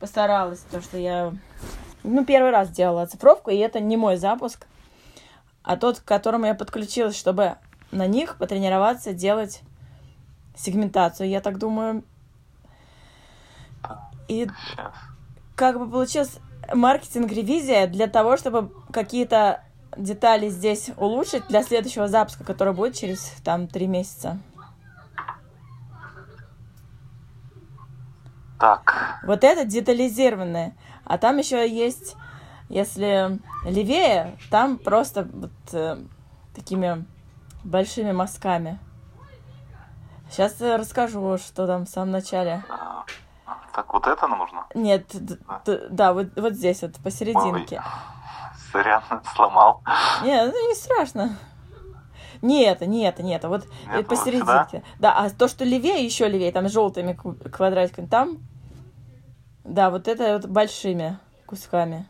постаралась, то что я, ну, первый раз делала оцифровку, и это не мой запуск, а тот, к которому я подключилась, чтобы на них потренироваться делать сегментацию, я так думаю. И как бы получилась маркетинг-ревизия для того, чтобы какие-то детали здесь улучшить для следующего запуска, который будет через там три месяца. Так, Вот это детализированное. А там еще есть, если левее, там просто вот э, такими большими мазками. Сейчас расскажу, что там в самом начале. а, так вот это нужно? Нет, д- д- да, вот, вот здесь вот, посерединке. Сорян, сломал. Нет, ну не страшно. Не это, не это, не это. Вот Нет, вот посерединке. Да, а то, что левее, еще левее, там желтыми квадратиками, там, да, вот это вот большими кусками.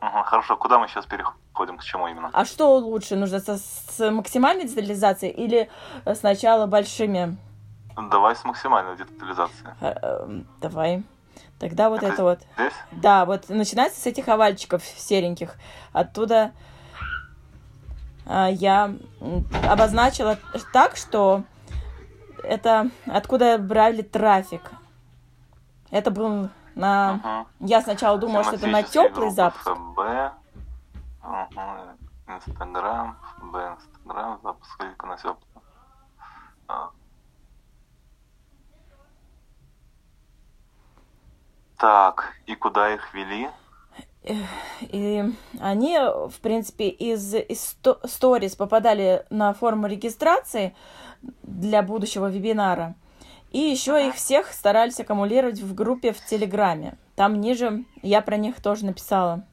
Хорошо, куда мы сейчас переходим, к чему именно? А что лучше, нужно со- с максимальной детализацией или э, сначала большими? Давай с максимальной детализацией. Эм, Давай. Тогда вот Это это вот. Здесь? Да, вот начинается с этих овальчиков сереньких. Оттуда а, я обозначила так, что это откуда брали трафик. Это был на... Ага. Я сначала думала, что это на теплый запуск. ФБ, ага, Инстаграм, ФБ, Инстаграм, запуск клика на теплый. А. Так, и куда их вели? И они, в принципе, из, из сто- сторис попадали на форму регистрации для будущего вебинара. И еще их всех старались аккумулировать в группе в Телеграме. Там ниже я про них тоже написала.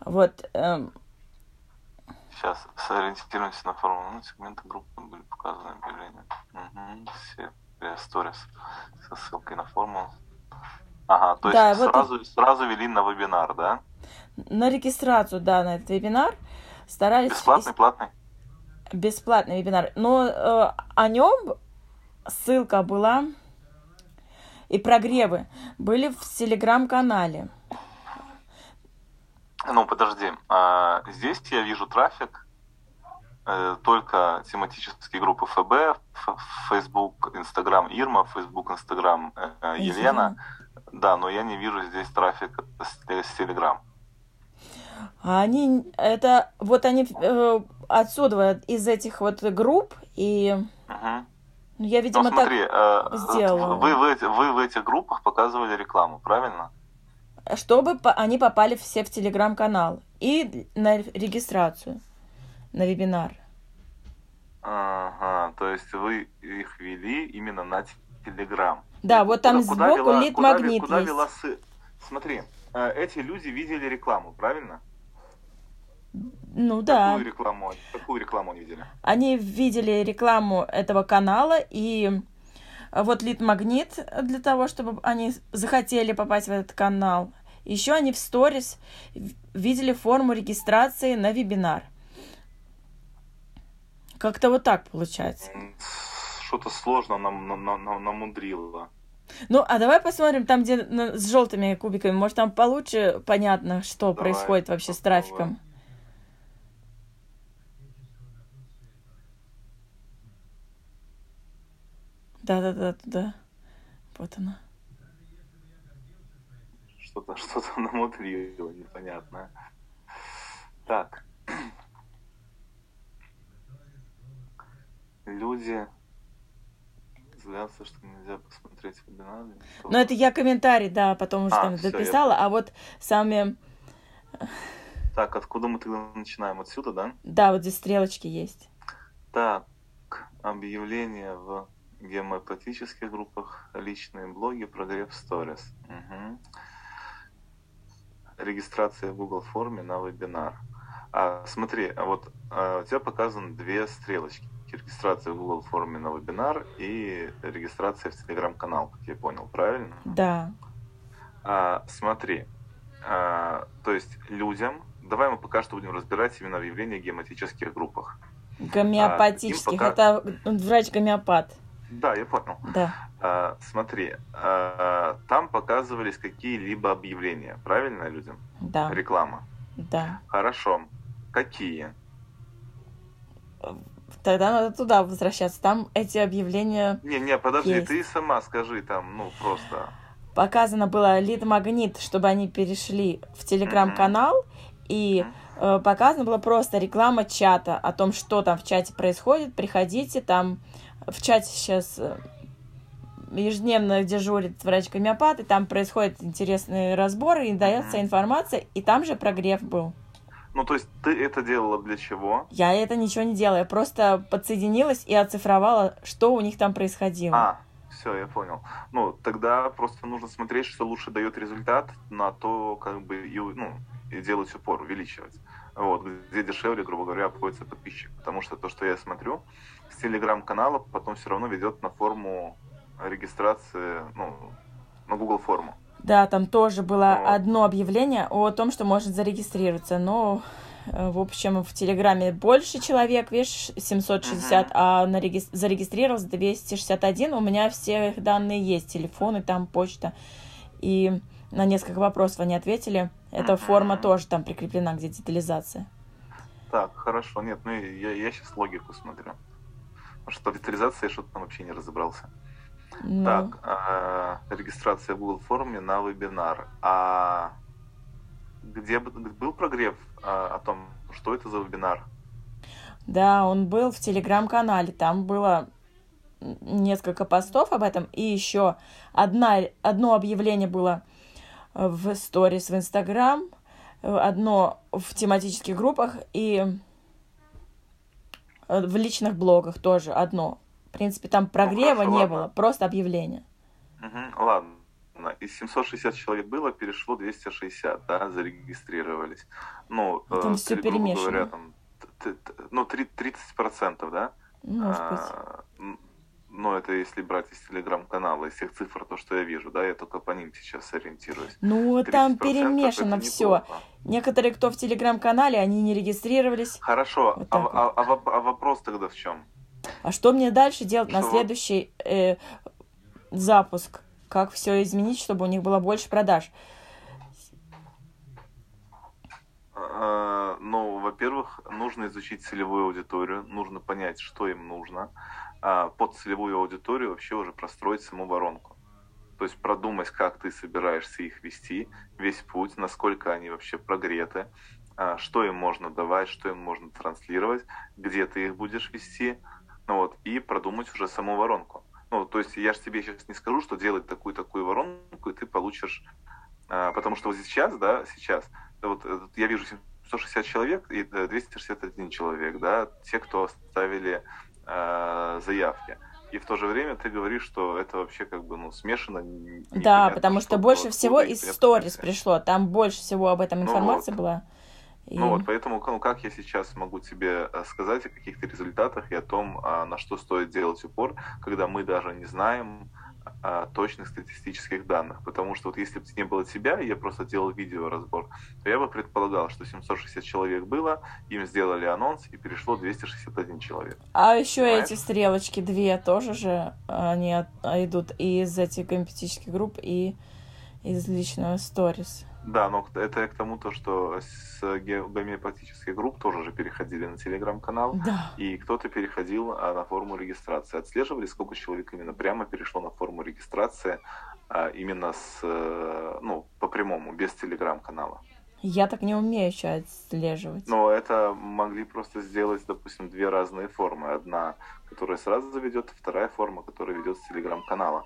Вот. эм, Сейчас сориентируемся на форму. Ну, сегменты группы были показаны объявления. Угу, все э, сторис со ссылкой на форму. Ага, то есть Да, вот сразу, сразу вели на вебинар, да? на регистрацию, да, на этот вебинар старались... Бесплатный, платный? бесплатный вебинар. Но э, о нем ссылка была и прогревы были в телеграм-канале. Ну, подожди. А, здесь я вижу трафик э, только тематические группы ФБ, Facebook, Instagram Ирма, Facebook, Instagram э, Елена. Да, но я не вижу здесь трафик с, Telegram. Они, это, вот они э, отсюда, из этих вот групп, и Мгм. Ну, я, Ну, видимо, смотри, э, сделала. вы, в эти- вы в этих группах показывали рекламу, правильно? так, чтобы они попали все в телеграм-канал и на регистрацию, на вебинар. Ага, то есть вы их вели именно на Telegram. Да, вот там Куда- куда сбоку лид-магнит Куда, есть. вела сы- Смотри, э, эти люди видели рекламу, правильно? Ну да. Какую рекламу, какую рекламу они видели? Они видели рекламу этого канала и вот лид-магнит для того, чтобы они захотели попасть в этот канал. Еще они в сторис видели форму регистрации на вебинар. Как-то вот так получается. Что-то сложно нам, нам, нам- нам- намудрило. Ну, а давай посмотрим там, где на- с желтыми кубиками. Может, там получше понятно, что Давай, происходит вообще с трафиком. Да-да-да, да. Вот она. Что-то что-то намудрило, непонятное. Так. Люди злятся, что нельзя посмотреть вебинары. Ну, это я комментарий, да, потом уже А, там всё, я дописала, а вот сами, Так, откуда мы тогда начинаем? Отсюда, да? да, вот здесь стрелочки есть. Так, объявления в гомеопатических группах, личные блоги, прогрев сторис. Мгм. Регистрация в Google форме на вебинар. А, смотри, а вот а, у тебя показаны две стрелочки. Регистрация в Google форме на вебинар и регистрация в Telegram-канал, как я понял, правильно? Да. А, смотри, а, то есть людям, давай мы пока что будем разбирать именно в гематических группах. Гомеопатических. пока- Это врач-гомеопат. Да, я понял. Да. А, смотри, а, там показывались какие-либо объявления, правильно людям? Да. Реклама. Да. Хорошо. Какие? Тогда надо туда возвращаться. Там эти объявления Не, не, подожди, Есть. ты сама скажи там, ну просто. показано было лид-магнит, чтобы они перешли в телеграм-канал, и э, показано было просто реклама чата о том, что там в чате происходит. Приходите, там в чате сейчас э, ежедневно дежурит врач-гомеопат, и там происходят интересные разборы, и дается информация, и там же прогрев был. Ну, то есть ты это делала для чего? Я это ничего не делала, я просто подсоединилась и оцифровала, что у них там происходило. А, все, я понял. Ну, тогда просто нужно смотреть, что лучше дает результат, на то, как бы, и, ну, и делать упор, увеличивать. Вот, где дешевле, грубо говоря, обходится подписчик. Потому что то, что я смотрю, с телеграм-канала потом все равно ведет на форму регистрации, ну, на Google форму. Да, там тоже было Вот. одно объявление о том, что можно зарегистрироваться, но, э, в общем, в Телеграме больше человек, видишь, 760, Мгм. а на реги- зарегистрировалось 261. У меня все их данные есть, телефоны, там почта. И на несколько вопросов они ответили. Эта Мгм. форма тоже там прикреплена, где детализация. Так, хорошо. Нет, ну я, я сейчас логику смотрю. Что детализация я что-то там вообще не разобрался. Ну, Так, а, регистрация в Google форме на вебинар. А где был прогрев а, о том, что это за вебинар? Да, он был в телеграм-канале. Там было несколько постов об этом. И еще одна, одно объявление было э, в сторис в Инстаграм, э, одно в тематических группах и э, в личных блогах тоже одно. В принципе, там прогрева хорошо, не ладно. было, просто объявление. Мгм, ладно. Из 760 человек было, перешло 260, да, зарегистрировались. Ну, Там э, грубо перемешано. говоря, там, ну, три- 30%, да? Может быть. А, Ну, это если брать из телеграм-канала, из всех цифр, то, что я вижу, да, я только по ним сейчас ориентируюсь. Ну, там 30% перемешано все. Некоторые, кто в телеграм-канале, они не регистрировались. Хорошо, Вот а, так а- а а вопрос тогда в чем? А что мне дальше делать на Что? следующий э, запуск? Как все изменить, чтобы у них было больше продаж? Э, Ну, во-первых, нужно изучить целевую аудиторию, нужно понять, что им нужно. А под целевую аудиторию вообще уже простроить саму воронку. То есть продумать, как ты собираешься их вести, весь путь, насколько они вообще прогреты, а, что им можно давать, что им можно транслировать, где ты их будешь вести, ну вот, и продумать уже саму воронку. Ну, то есть я же тебе сейчас не скажу, что делать такую-такую воронку, и ты получишь... а, потому что вот сейчас, да, сейчас, вот э, я вижу 160 человек и э, 261 человек, да, те, кто оставили э, заявки. И в то же время ты говоришь, что это вообще как бы ну, смешано. Да, потому что кто, больше всего из сторис пришло. Там больше всего об этом Ну информации вот. была. И- Ну вот, поэтому, ну, как я сейчас могу тебе э, сказать о каких-то результатах и о том, а, на что стоит делать упор, когда мы даже не знаем а, точных статистических данных. Потому что вот если бы не было тебя, я просто делал видеоразбор, то я бы предполагал, что 760 человек было, им сделали анонс, и перешло 261 человек. А еще Понимаешь? эти стрелочки две тоже же они от- а, идут и из этих гомеопатических групп, и из личного сторис. Да, но это я к тому, то, что с гомеопатических групп тоже же переходили на телеграм-канал. Да. И кто-то переходил а, на форму регистрации. Отслеживали, сколько человек именно прямо перешло на форму регистрации, а, именно с, э, ну, по прямому, без телеграм-канала. Я так не умею еще отслеживать. Но это могли просто сделать, допустим, две разные формы. Одна, которая сразу заведет, вторая форма, которая ведет с телеграм-канала.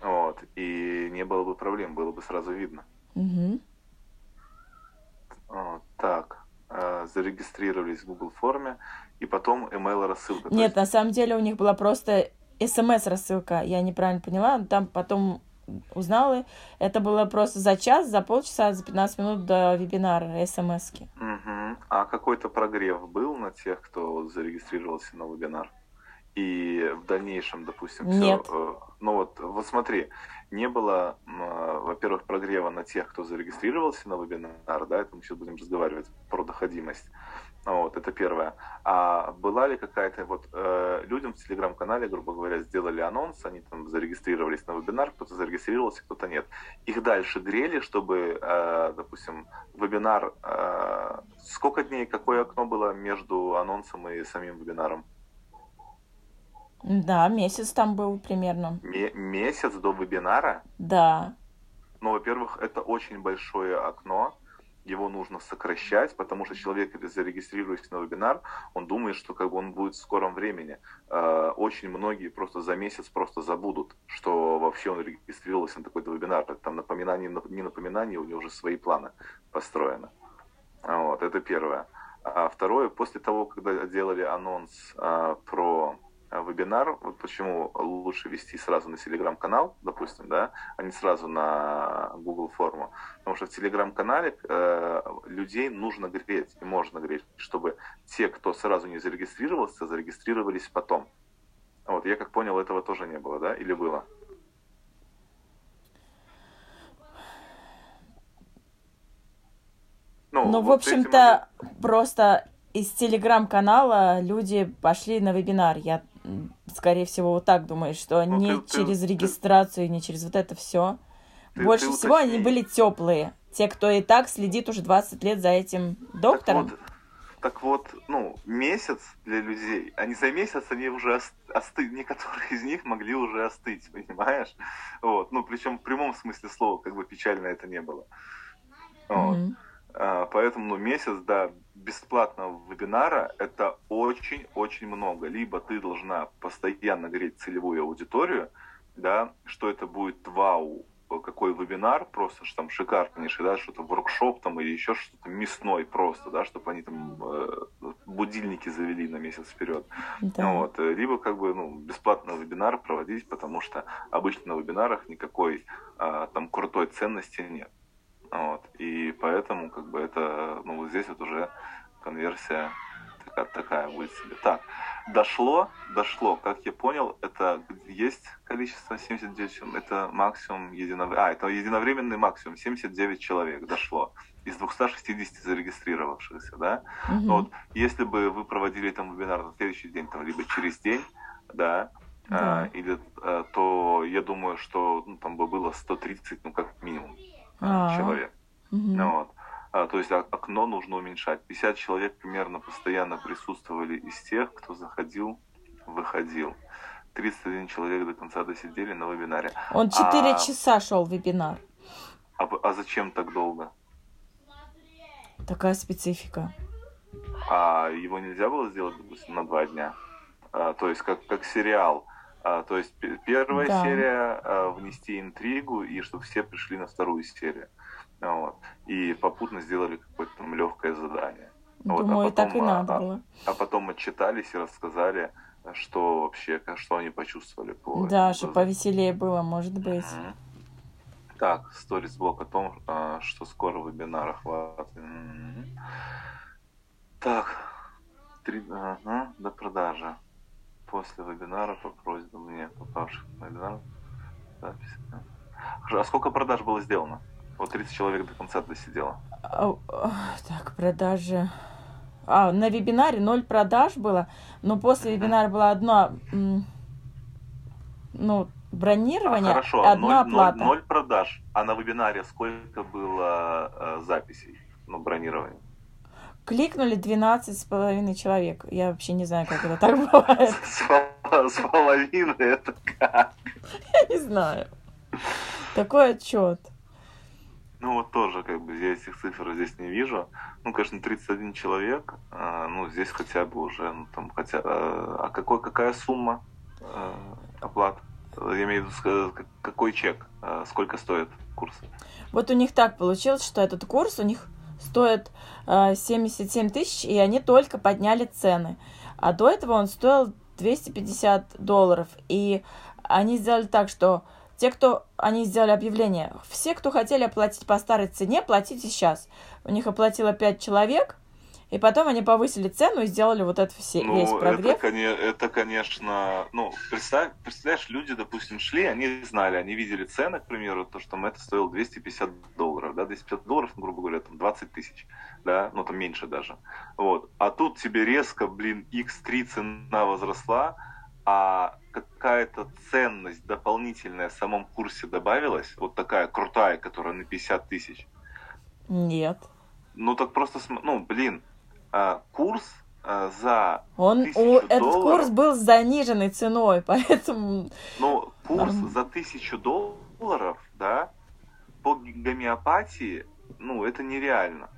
Вот. И не было бы проблем, было бы сразу видно. Мгм. Так, э, зарегистрировались в Google форме, и потом email рассылка. Нет, есть- на самом деле у них была просто смс-рассылка. Я неправильно поняла. Там потом узнала. Это было просто за час, за полчаса, за 15 минут до вебинара смс-ки. Мгм. А какой-то прогрев был на тех, кто зарегистрировался на вебинар? И в дальнейшем, допустим, все. Нет. ну вот, вот смотри, не было, э, во-первых, прогрева на тех, кто зарегистрировался на вебинар, да, это мы сейчас будем разговаривать про доходимость. Вот, это первое. А была ли какая-то, вот э, людям в телеграм-канале, грубо говоря, сделали анонс, они там зарегистрировались на вебинар, кто-то зарегистрировался, кто-то нет. Их дальше грели, чтобы, э, допустим, вебинар, э, сколько дней, какое окно было между анонсом и самим вебинаром? Да, месяц там был примерно. Ме- месяц до вебинара? Да. Ну, во-первых, это очень большое окно, его нужно сокращать, потому что человек, зарегистрируясь на вебинар, он думает, что как бы он будет в скором времени. Э, очень многие просто за месяц просто забудут, что вообще он регистрировался на такой-то вебинар. Там напоминание, не напоминание, у него уже свои планы построены. Вот, это первое. А второе, после того, когда делали анонс а, про вебинар, вот почему лучше вести сразу на телеграм-канал, допустим, да, а не сразу на Google форму. Потому что в телеграм-канале э, людей нужно греть, и можно греть, чтобы те, кто сразу не зарегистрировался, зарегистрировались потом. Вот, я как понял, этого тоже не было, да, или было? Ну, ну вот в общем-то, этим... просто из телеграм-канала люди пошли на вебинар. Я скорее всего, вот так думаешь, что ну, не ты, через ты, регистрацию, ты, не через вот это все. Больше ты всего уточни. они были теплые. Те, кто и так следит уже 20 лет за этим доктором. Так вот, так вот, ну, месяц для людей, они за месяц, они уже остыли, некоторые из них могли уже остыть, понимаешь? Вот, ну, причем в прямом смысле слова, как бы печально это не было. Вот. Mm-hmm. А, поэтому, ну, месяц, да, бесплатного вебинара это очень-очень много. Либо ты должна постоянно греть целевую аудиторию, да, что это будет вау, какой вебинар, просто что там шикарнейший, да, что-то воркшоп там или еще что-то мясной просто, да, чтобы они там э, будильники завели на месяц вперед. Да. Вот. Либо как бы ну, бесплатный вебинар проводить, потому что обычно на вебинарах никакой э, там крутой ценности нет. Вот. И поэтому как бы это, ну вот здесь вот уже конверсия такая, такая будет себе. Так, дошло, дошло, как я понял, это есть количество 79, это максимум единовременный, а, это единовременный максимум, 79 человек дошло из 260 зарегистрировавшихся, да. Угу. Вот, если бы вы проводили там вебинар на следующий день, там, либо через день, да, да. А, или, а, то я думаю, что ну, там бы было 130, ну, как минимум. А-а-а. человек. Угу. Ну, вот. А, то есть окно нужно уменьшать. 50 человек примерно постоянно присутствовали из тех, кто заходил, выходил. 31 человек до конца досидели на вебинаре. Он 4 а... часа шел вебинар. А, а зачем так долго? Такая специфика. А его нельзя было сделать, допустим, на два дня? А, то есть как, как сериал. А, то есть первая да. серия а, внести интригу и чтобы все пришли на вторую серию. Вот. И попутно сделали какое-то там легкое задание. Думаю, вот, а потом, так и надо а, было. А потом отчитались и рассказали, что вообще, что они почувствовали. По да, чтобы повеселее было, может быть. Mm-hmm. Так, сторис блок о том, а, что скоро вебинар охват. Mm-hmm. Так, три, ага, до продажи после вебинара по просьбе мне попавших на вебинар запись. А сколько продаж было сделано? Вот 30 человек до конца досидело. А, так, продажи. А, на вебинаре ноль продаж было, но после вебинара было одно, ну, бронирование, а, хорошо, одна 0, оплата. 0, 0 продаж, а на вебинаре сколько было э, записей, ну, бронирования? Кликнули 12 с половиной человек. Я вообще не знаю, как это так бывает. С половиной это как? Я не знаю. Такой отчет. Ну вот тоже, как бы, я этих цифр здесь не вижу. Ну, конечно, 31 человек, э, ну, здесь хотя бы уже, ну, там, хотя... Э, а какой, какая сумма э, оплат? Я имею в виду, какой чек, сколько стоит курс? Вот у них так получилось, что этот курс у них стоит э, 77 тысяч, и они только подняли цены. А до этого он стоил 250 долларов. И они сделали так, что те, кто... Они сделали объявление. Все, кто хотели оплатить по старой цене, платите сейчас. У них оплатило 5 человек, и потом они повысили цену и сделали вот это все, Ну, весь прогрев. это, это, конечно, ну, представь, представляешь, люди, допустим, шли, они знали, они видели цены, к примеру, то, что это стоило 250 долларов, да, 250 долларов, ну, грубо говоря, там 20 тысяч, да, ну, там меньше даже, вот, а тут тебе резко, блин, x3 цена возросла, а какая-то ценность дополнительная в самом курсе добавилась, вот такая крутая, которая на 50 тысяч, Нет. ну, так просто, ну, блин, курс а, за Он, у, этот долларов? курс был с заниженной ценой, поэтому Ну, курс Норм. за тысячу долларов, да, по гомеопатии, ну, это нереально.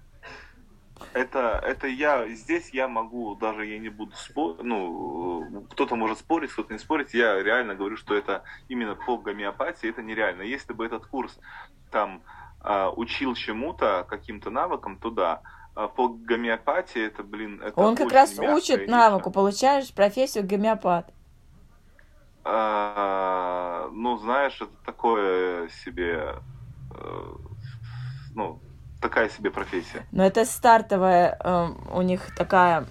Это, это я, здесь я могу, даже я не буду спорить, ну, кто-то может спорить, кто-то не спорить, я реально говорю, что это именно по гомеопатии, это нереально. Если бы этот курс там а, учил чему-то, каким-то навыкам, то да. А по гомеопатии это, блин, это он как раз учит ниша. навыку, получаешь профессию гомеопат. А, ну, знаешь, это такое себе, э, ну, такая себе профессия. Но это стартовая эм, у них такая,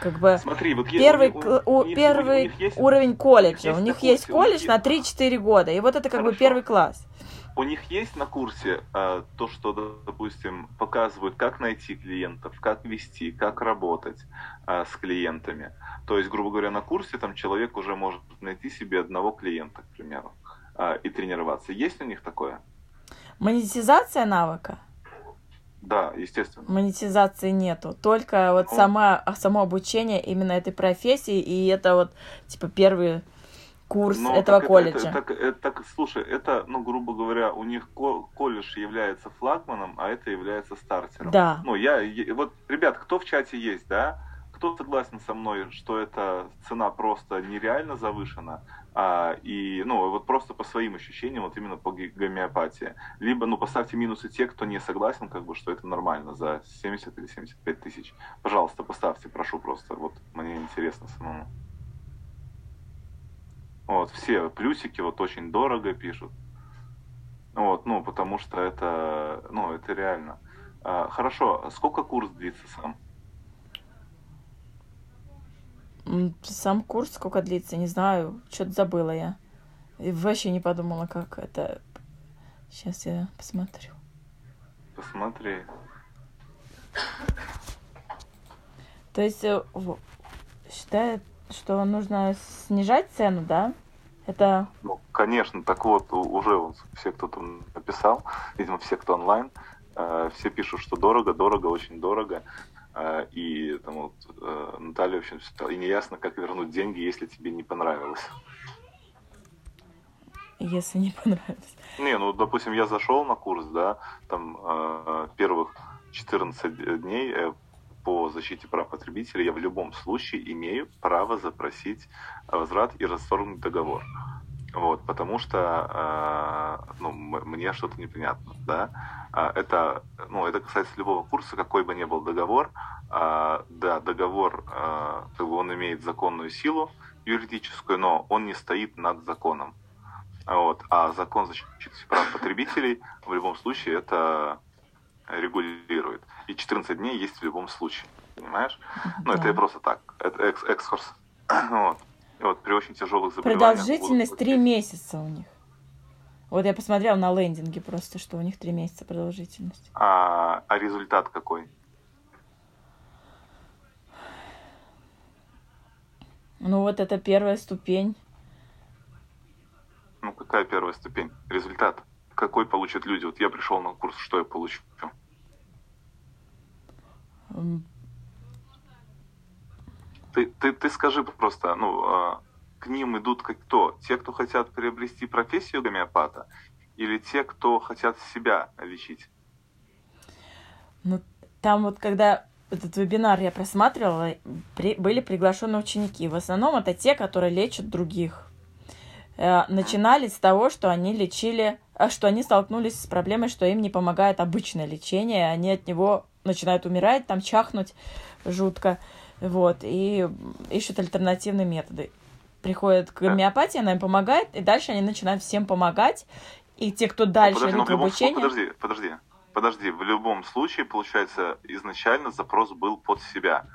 как бы, Смотри, вот первый, у- у- у- у них- у первый них есть- уровень колледжа. У них есть у них колледж есть- на 3-4 года. И вот это как бы Хорошо. первый класс. У них есть на курсе э, то, что, допустим, показывают, как найти клиентов, как вести, как работать э, с клиентами. То есть, грубо говоря, на курсе там человек уже может найти себе одного клиента, к примеру, э, и тренироваться. Есть у них такое? Монетизация навыка? Да, естественно. Монетизации нету. Только вот Ну. сама, само обучение именно этой профессии, и это вот, типа, первый курс Ну, этого так колледжа. Это, так, это- так, слушай, это, ну, грубо говоря, у них ко- колледж является флагманом, а это является стартером. Да. Ну, я, вот, ребят, кто в чате есть, да? Кто согласен со мной, что эта цена просто нереально завышена, а, и, ну, вот просто по своим ощущениям, вот именно по гомеопатии. Либо, ну, поставьте минусы те, кто не согласен, как бы, что это нормально за 70 или 75 тысяч. Пожалуйста, поставьте, прошу просто, вот, мне интересно самому. Вот, все плюсики вот очень дорого пишут. Вот, ну, потому что это, ну, это реально. А, хорошо, сколько курс длится сам? Сам курс сколько длится, не знаю, что-то забыла я. И вообще не подумала, как это... Сейчас я посмотрю. Посмотри. То есть э, считает, что нужно снижать цену, да? Это Ну, конечно, так вот, уже вот все, кто там написал, видимо, все, кто онлайн, э, все пишут, что дорого, дорого, очень дорого. Э, и там вот э, Наталья, в общем, сказала, и неясно, как вернуть деньги, если тебе не понравилось. если не понравилось. Не, ну, допустим, я зашел на курс, да, там э, первых 14 дней э, по защите прав потребителей я в любом случае имею право запросить возврат и расторгнуть договор. Вот, потому что э, ну, мне что-то непонятно, да. А, Это, ну, это касается любого курса, какой бы ни был договор. А, Да, договор, э, как бы он имеет законную силу юридическую, но он не стоит над законом. Вот. А закон защиты прав потребителей в любом случае это регулирует. И 14 дней есть в любом случае. Понимаешь? Ну, это Да. я просто так. Это экс- экскурс. Вот. И вот при очень тяжелых заболеваниях... Продолжительность будут три вот месяца у них. Вот я посмотрела на лендинге просто, что у них три месяца продолжительность. А, а результат какой? Ну вот это первая ступень. Ну, какая первая ступень? Результат. Какой получат люди? Вот я пришел на курс, что я получу? Ты, ты, ты скажи просто, ну, а, к ним идут как кто? Те, кто хотят приобрести профессию гомеопата, или те, кто хотят себя лечить? Ну, там вот когда этот вебинар я просматривала, при- были приглашены ученики. В основном это те, которые лечат других. Э, начинали с того, что они лечили, что они столкнулись с проблемой, что им не помогает обычное лечение, они от него начинают умирать, там чахнуть жутко, вот, и ищут альтернативные методы. Приходят к гомеопатии, она им помогает, и дальше они начинают всем помогать, и те, кто дальше подожди, ну, идут в в обучение... подожди, подожди. Подожди, в любом случае, получается, изначально запрос был под себя.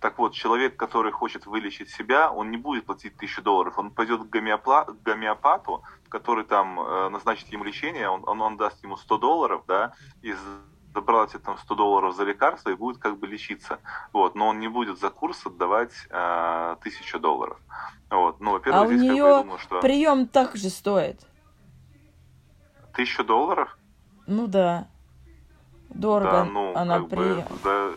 Так вот, человек, который хочет вылечить себя, он не будет платить тысячу долларов, он пойдет к, гомеопла... к гомеопату, который там э, назначит ему лечение, он, он, он даст ему 100 долларов, да, и забрал эти там 100 долларов за лекарство и будет как бы лечиться. Вот, но он не будет за курс отдавать э, тысячу долларов. Вот, ну, во-первых, а здесь у нее как бы, я думаю, что... прием так же стоит. Тысячу долларов? Ну да. Дорого да, ну, она при... бы, да,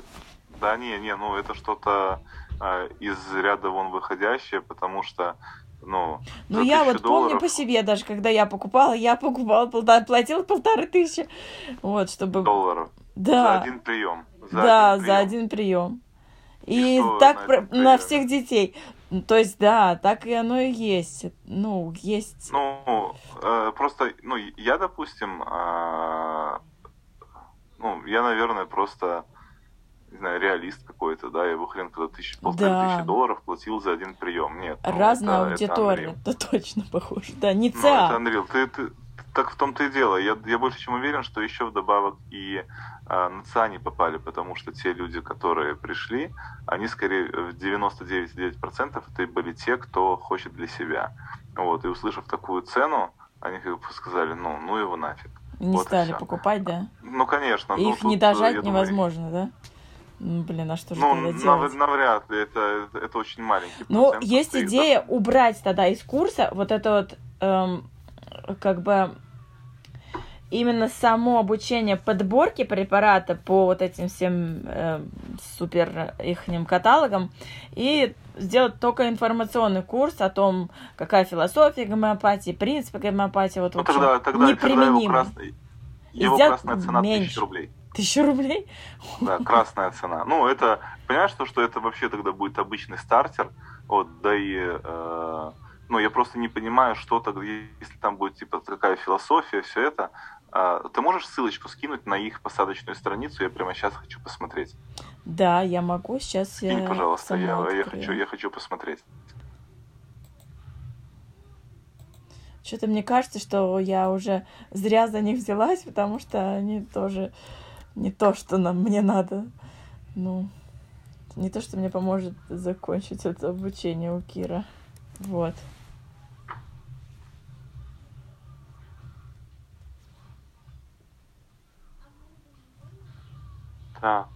да, не, не, ну это что-то э, из ряда вон выходящее, потому что ну, ну я вот долларов... помню по себе, даже когда я покупала, я покупала, полтора, платила полторы тысячи. Вот, чтобы... Долларов. Да. За один прием. За да, один прием. за один прием. И, и так на, на всех детей. То есть, да, так и оно и есть. Ну, есть. Ну, э, просто, ну, я, допустим, э, ну, я, наверное, просто не знаю, реалист какой-то, да, бы хрен когда тысяч, полторы да. тысячи долларов платил за один прием. Нет. Ну, Разная это, аудитория, это, это точно похоже. Да, не ЦА. Ну, это Unreal. Ты, ты, так в том-то и дело. Я, я больше чем уверен, что еще вдобавок и а, на ЦА не попали, потому что те люди, которые пришли, они скорее в 99,9% это были те, кто хочет для себя. Вот, и услышав такую цену, они как бы сказали, ну, ну его нафиг. Не вот стали покупать, да? Ну, конечно. И ну, их не дожать невозможно, думаю, да? Ну, блин, а что же ну, тогда делать? навряд ли, это, это, очень маленький Ну, есть идея это... убрать тогда из курса вот это вот, эм, как бы, именно само обучение подборки препарата по вот этим всем э, супер ихним каталогам и сделать только информационный курс о том, какая философия гомеопатии, принципы гомеопатии, вот ну, тогда, тогда, неприменимы. Тогда его, крас... его красная цена меньше. 1000 рублей. Тысячу рублей? Да, красная цена. Ну, это, понимаешь, что, что это вообще тогда будет обычный стартер, вот, да и, э, ну, я просто не понимаю, что тогда, если там будет, типа, такая философия, все это, э, ты можешь ссылочку скинуть на их посадочную страницу, я прямо сейчас хочу посмотреть. Да, я могу, сейчас Скинь, я пожалуйста, я, я, хочу, я хочу посмотреть. Что-то мне кажется, что я уже зря за них взялась, потому что они тоже не то, что нам, мне надо. Ну, не то, что мне поможет закончить это обучение у Кира. Вот. Так.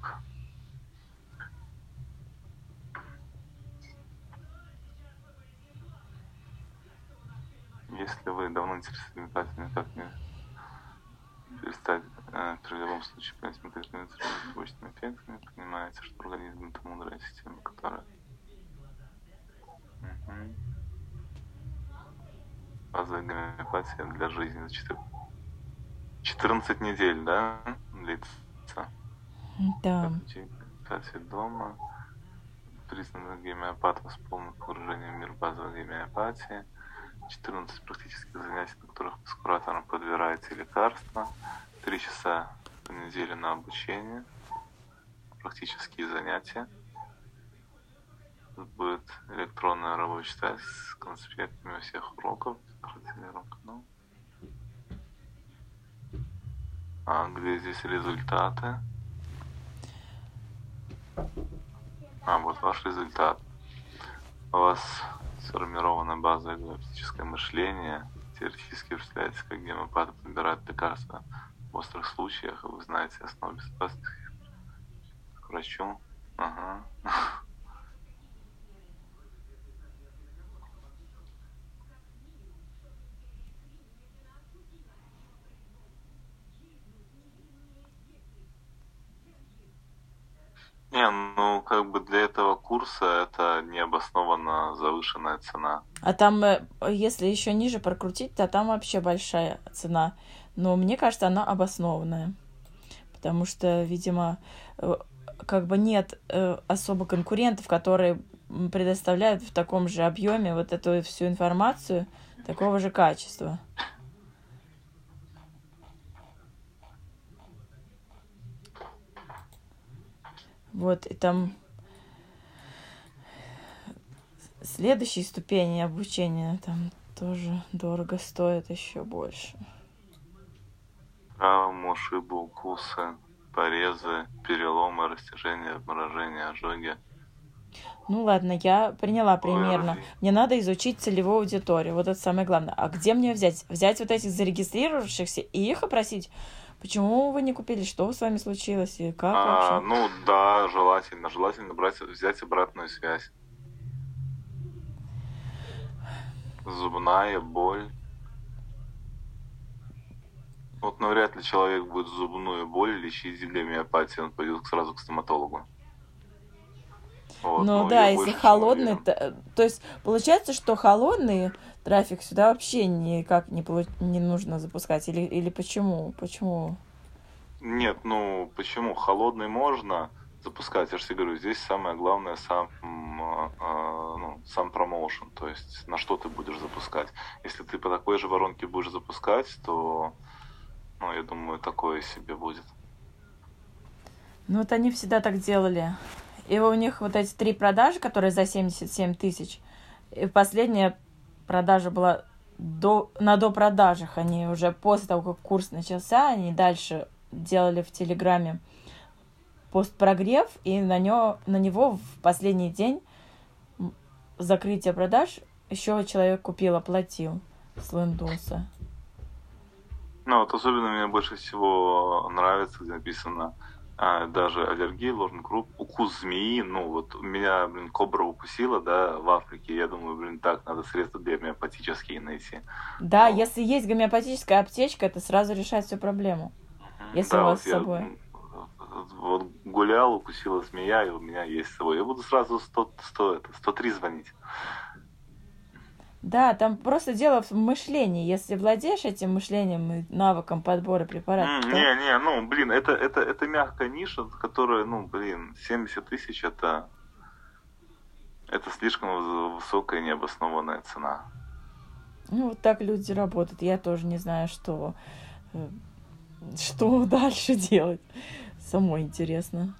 Если вы давно интересуетесь как мне перестать э, при любом случае принять медикаменты с побочными эффектами, понимаете, что организм это мудрая система, которая угу. базовая гомеопатия для жизни за 4... 14 недель, да, длится? Да. Гомеопатия дома, признанных гомеопатов с полным погружением в мир базовой гомеопатии, 14 практических занятий, на которых с куратором подбираете лекарства, 3 часа в неделю на обучение, практические занятия. Будет электронная рабочая тетрадь с конспектами всех уроков. Ну. А где здесь результаты? А, вот ваш результат. У вас сформирована база галактическое мышление. Теоретически представляете, как гемопаты подбирают лекарства острых случаях, вы знаете основу безопасности к врачу. Ага. Не, ну как бы для этого курса это необоснованно завышенная цена. А там, э, если еще ниже прокрутить, то там вообще большая цена. Но мне кажется, она обоснованная. Потому что, видимо, э, как бы нет э, особо конкурентов, которые предоставляют в таком же объеме вот эту всю информацию такого же качества. Вот, и там следующие ступени обучения там тоже дорого стоит еще больше. Травмы, ушибы, укусы, порезы, переломы, растяжения, обморожения, ожоги. Ну ладно, я приняла примерно. Мне надо изучить целевую аудиторию. Вот это самое главное. А где мне взять? Взять вот этих зарегистрировавшихся и их опросить? Почему вы не купили? Что с вами случилось? И как а, вообще? Ну да, желательно. Желательно брать, взять обратную связь. Зубная боль. Вот навряд ли человек будет зубную боль лечить гомеопатией, он пойдет сразу к стоматологу. Вот, ну да, если холодный, то, то есть получается, что холодный трафик сюда вообще никак не, не нужно запускать. Или, или почему? Почему? Нет, ну почему? Холодный можно запускать. Я же тебе говорю, здесь самое главное сам, э, ну, сам промоушен, то есть на что ты будешь запускать. Если ты по такой же воронке будешь запускать, то, ну, я думаю, такое себе будет. Ну вот они всегда так делали. И у них вот эти три продажи, которые за 77 тысяч, и последняя продажа была до, на допродажах. Они уже после того, как курс начался, они дальше делали в Телеграме постпрогрев, и на, него, на него в последний день закрытия продаж еще человек купил, оплатил с Лендуса. Ну, вот особенно мне больше всего нравится, где написано а, даже аллергия, ложный круп, укус змеи, ну вот меня, блин, кобра укусила, да, в Африке, я думаю, блин, так, надо средства гомеопатические найти. Да, Но... если есть гомеопатическая аптечка, это сразу решает всю проблему, если да, у вас вот с собой. Я, вот гулял, укусила змея, и у меня есть с собой. Я буду сразу 100, 100, 103 звонить. Да, там просто дело в мышлении. Если владеешь этим мышлением и навыком подбора препаратов. Mm, то... Не, не, ну, блин, это, это, это мягкая ниша, которая, ну, блин, 70 тысяч это, это слишком высокая необоснованная цена. Ну, вот так люди работают. Я тоже не знаю, что, э, что дальше делать. Самой интересно.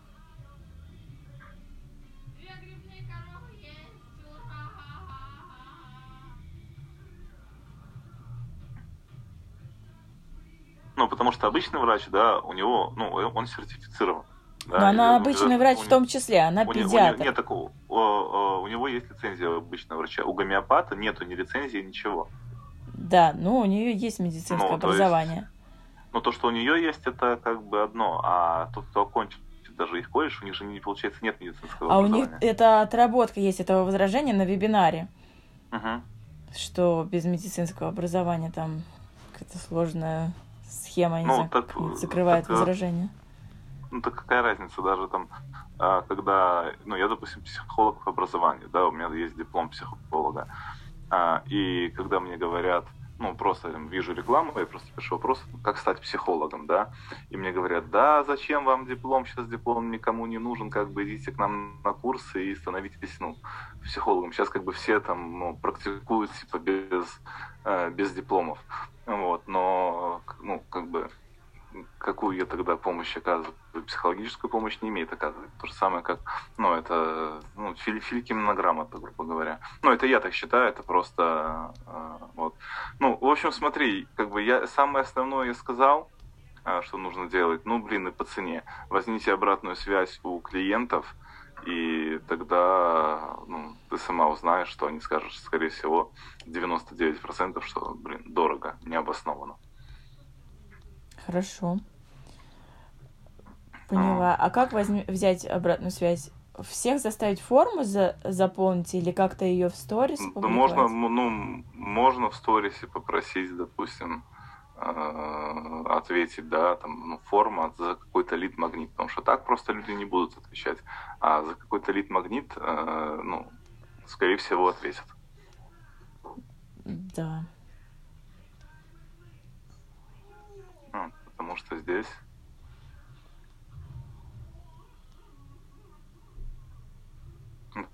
Ну, потому что обычный врач, да, у него, ну, он сертифицирован. Да, Но она обычный врач в том числе, она у педиатр. У, нет такого. У, у него есть лицензия обычного врача. У гомеопата нету ни лицензии, ничего. Да, ну у нее есть медицинское ну, образование. Есть, ну, то, что у нее есть, это как бы одно. А тот, кто окончит даже их колледж, у них же, не, получается, нет медицинского а образования. А у них это отработка есть этого возражения на вебинаре. Угу. Что без медицинского образования там какая-то сложная схема не ну, так, закрывает так, возражение. Ну так какая разница, даже там, а, когда, ну я, допустим, психолог по образованию, да, у меня есть диплом психолога, а, и когда мне говорят, ну, просто вижу рекламу, я просто пишу вопрос, как стать психологом, да, и мне говорят, да, зачем вам диплом, сейчас диплом никому не нужен, как бы идите к нам на курсы и становитесь, ну, психологом. Сейчас как бы все там, ну, практикуют, типа, без, э, без дипломов, вот, но, ну, как бы какую я тогда помощь оказываю? Психологическую помощь не имеет оказывать. То же самое, как, ну, это, ну, фили, филькимнограммата, грубо говоря. Ну, это я так считаю, это просто, э, вот. Ну, в общем, смотри, как бы я, самое основное я сказал, э, что нужно делать, ну, блин, и по цене. Возьмите обратную связь у клиентов, и тогда ну, ты сама узнаешь, что они скажут, скорее всего, 99%, что, блин, дорого, необоснованно. Хорошо. Поняла. А как возьми, взять обратную связь? Всех заставить форму за, заполнить или как-то ее в сторис Да можно, ну, можно в сторисе попросить, допустим, э, ответить, да, там, ну, форма за какой-то лид-магнит, потому что так просто люди не будут отвечать, а за какой-то лид-магнит, э, ну, скорее всего, ответят. Да. Потому что здесь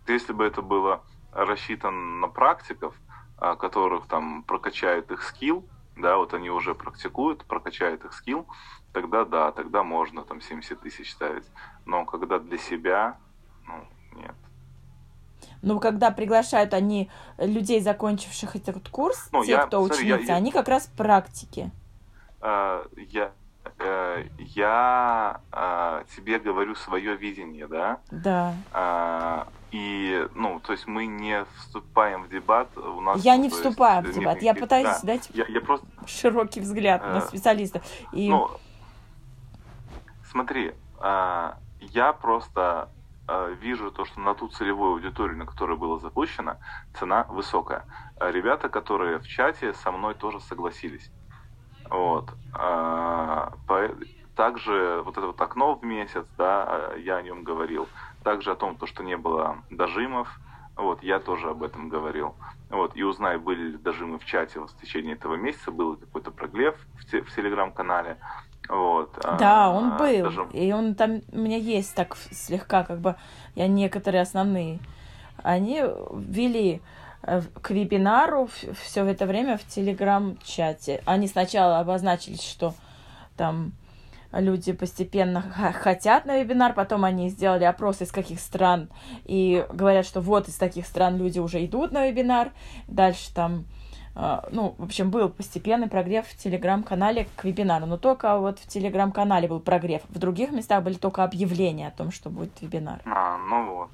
если бы это было рассчитано на практиков, а, которых там прокачают их скилл, да, вот они уже практикуют, прокачают их скилл, тогда да, тогда можно там 70 тысяч ставить. Но когда для себя, ну, нет. Ну, когда приглашают они людей, закончивших этот курс, ну, те, я, кто смотри, ученицы, я, я... они как раз практики. А, я, я тебе говорю свое видение, да? Да. И, ну, то есть мы не вступаем в дебат. У нас, я ну, не вступаю есть, в дебат. нет Я пытаюсь да. дать Я, я просто, широкий взгляд на Э, специалистов. И ну, смотри, я просто вижу то, что на ту целевую аудиторию, на которую было запущено, цена высокая. Ребята, которые в чате со мной тоже согласились. Вот. А, по- Также вот это вот окно в месяц, да, а, я о нем говорил. Также о том, то, что не было дожимов, вот, я тоже об этом говорил. Вот, и узнай, были ли дожимы в чате вот в течение этого месяца, был какой-то прогрев в, те- в телеграм-канале. Вот, а, Да, он был. дожим- И он там у меня есть так слегка, как бы я некоторые основные. Они ввели э, в- к вебинару все это время в телеграм-чате. Они сначала обозначили, что там люди постепенно хотят на вебинар, потом они сделали опрос из каких стран и говорят, что вот из таких стран люди уже идут на вебинар. Дальше там а, ну, в общем, был постепенный прогрев в телеграм-канале к вебинару, но только вот в телеграм-канале был прогрев. В других местах были только объявления о том, что будет вебинар. А, ну вот.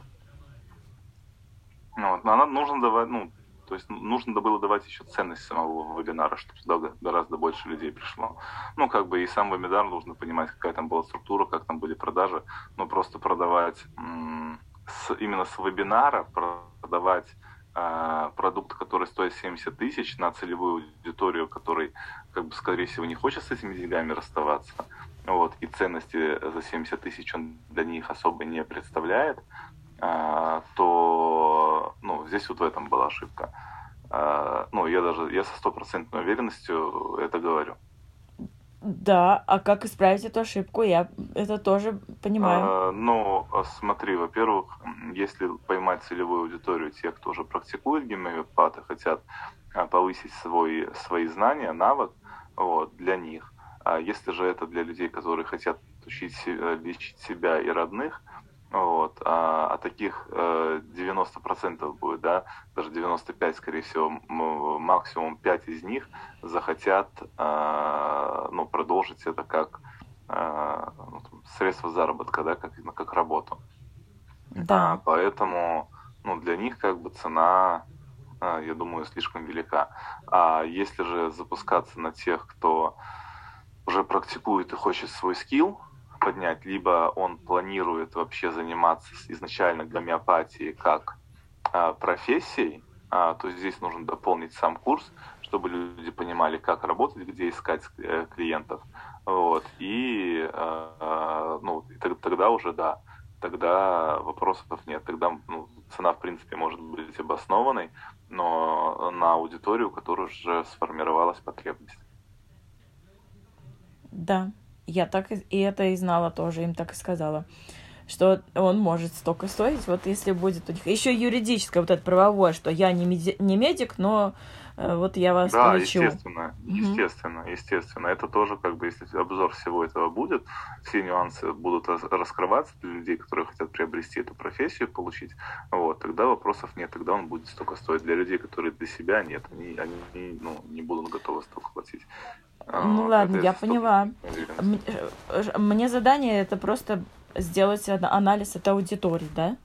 Ну, она нужно давать, ну, то есть нужно было давать еще ценность самого вебинара, чтобы туда гораздо больше людей пришло. Ну, как бы и сам вебинар нужно понимать, какая там была структура, как там были продажи. Но просто продавать с, именно с вебинара, продавать э, продукт, который стоит 70 тысяч на целевую аудиторию, который, как бы, скорее всего, не хочет с этими деньгами расставаться, вот, и ценности за 70 тысяч он для них особо не представляет, а, то ну, здесь вот в этом была ошибка. А, Ну, я даже, я со стопроцентной уверенностью это говорю. Да, а как исправить эту ошибку, я это тоже понимаю. А, Ну, а смотри, во-первых, если поймать целевую аудиторию тех, кто уже практикует гомеопаты, хотят а, повысить свой, свои знания, навык, вот, для них. А если же это для людей, которые хотят учить лечить себя и родных, вот, а, а таких э, 90% будет, да, даже 95, скорее всего, максимум 5 из них захотят а, ну, продолжить это как а, ну, средство заработка, да, как, ну, как работу. А, Да, поэтому ну, для них как бы цена, а, я думаю, слишком велика. А если же запускаться на тех, кто уже практикует и хочет свой скилл поднять, либо он планирует вообще заниматься изначально гомеопатией как а, профессией, а, то здесь нужно дополнить сам курс, чтобы люди понимали, как работать, где искать э, клиентов. Вот. И э, ну, и тог- тогда уже да, тогда вопросов нет. Тогда ну, цена, в принципе, может быть обоснованной, но на аудиторию, у которой уже сформировалась потребность. да. Я так и, это и знала тоже, им так и сказала. Что он может столько стоить, вот если будет у них. Еще юридическое, вот это правовое, что я не, меди- не медик, но э, вот я вас Да, полечу. естественно, Мгм. естественно, естественно. Это тоже, как бы, если обзор всего этого будет, все нюансы будут рас- раскрываться для людей, которые хотят приобрести эту профессию, получить, вот, тогда вопросов нет, тогда он будет столько стоить. Для людей, которые для себя нет, они, они ну, не будут готовы столько платить. А, Ну ладно, я поняла. Мне задание это просто сделать ана- анализ этой аудитории, да,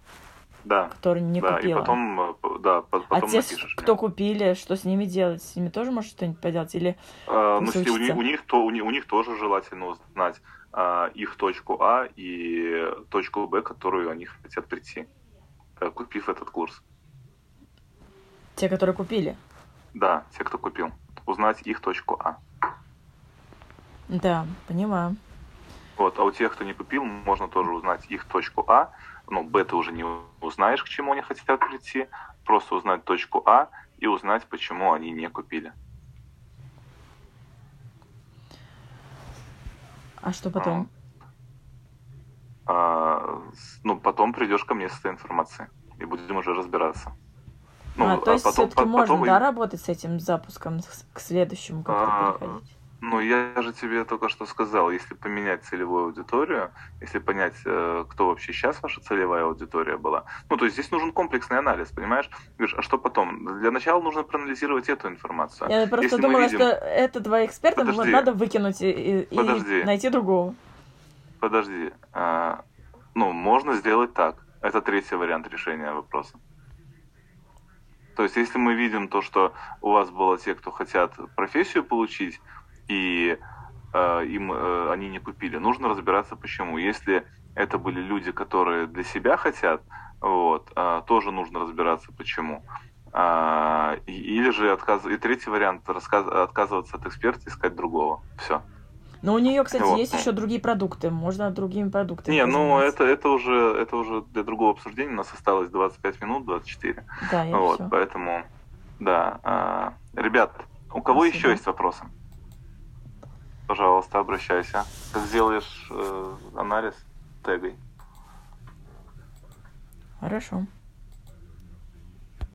Да, которая не да, и купила. потом, э, да, по- а потом те, напишешь мне. кто купили, что с ними делать? С ними тоже может что-нибудь поделать? Или А, ну, у, них, у, них, то, у, них, у них тоже желательно узнать а, их точку А и точку Б, которую они хотят прийти, э, купив этот курс. те, которые купили? Да, те, кто купил. Узнать их точку А. Да, понимаю. Вот, а у тех, кто не купил, можно тоже узнать их точку А. Ну, Б ты уже не узнаешь, к чему они хотят прийти. Просто узнать точку А и узнать, почему они не купили. А что потом? А, с- ну, потом придешь ко мне с этой информацией. И будем уже разбираться. Ну, а, то есть потом- все-таки по- можно, потом да, работать с этим запуском к следующему как-то А, переходить? Ну, я же тебе только что сказал, если поменять целевую аудиторию, если понять, э, кто вообще сейчас ваша целевая аудитория была, ну, то есть здесь нужен комплексный анализ, понимаешь? Говоришь, а что потом? Для начала нужно проанализировать эту информацию. Я просто если думала, видим... что это два эксперта Подожди. надо выкинуть и, и найти другого. Подожди. А, ну, можно сделать так. Это третий вариант решения вопроса. То есть, если мы видим то, что у вас было те, кто хотят профессию получить, и э, им э, они не купили. Нужно разбираться, почему. Если это были люди, которые для себя хотят, вот, э, тоже нужно разбираться, почему. А, или же отказ... и третий вариант рассказ... отказываться от эксперта, искать другого. Все. Но у нее, кстати, вот. есть еще другие продукты. Можно другими продуктами. Не, ну это, это уже это уже для другого обсуждения. У нас осталось 25 минут, 24. Да, я вот, все. поэтому да. А, ребят, у кого Спасибо. еще есть вопросы? Пожалуйста, обращайся. Сделаешь э, анализ, тегай. Хорошо.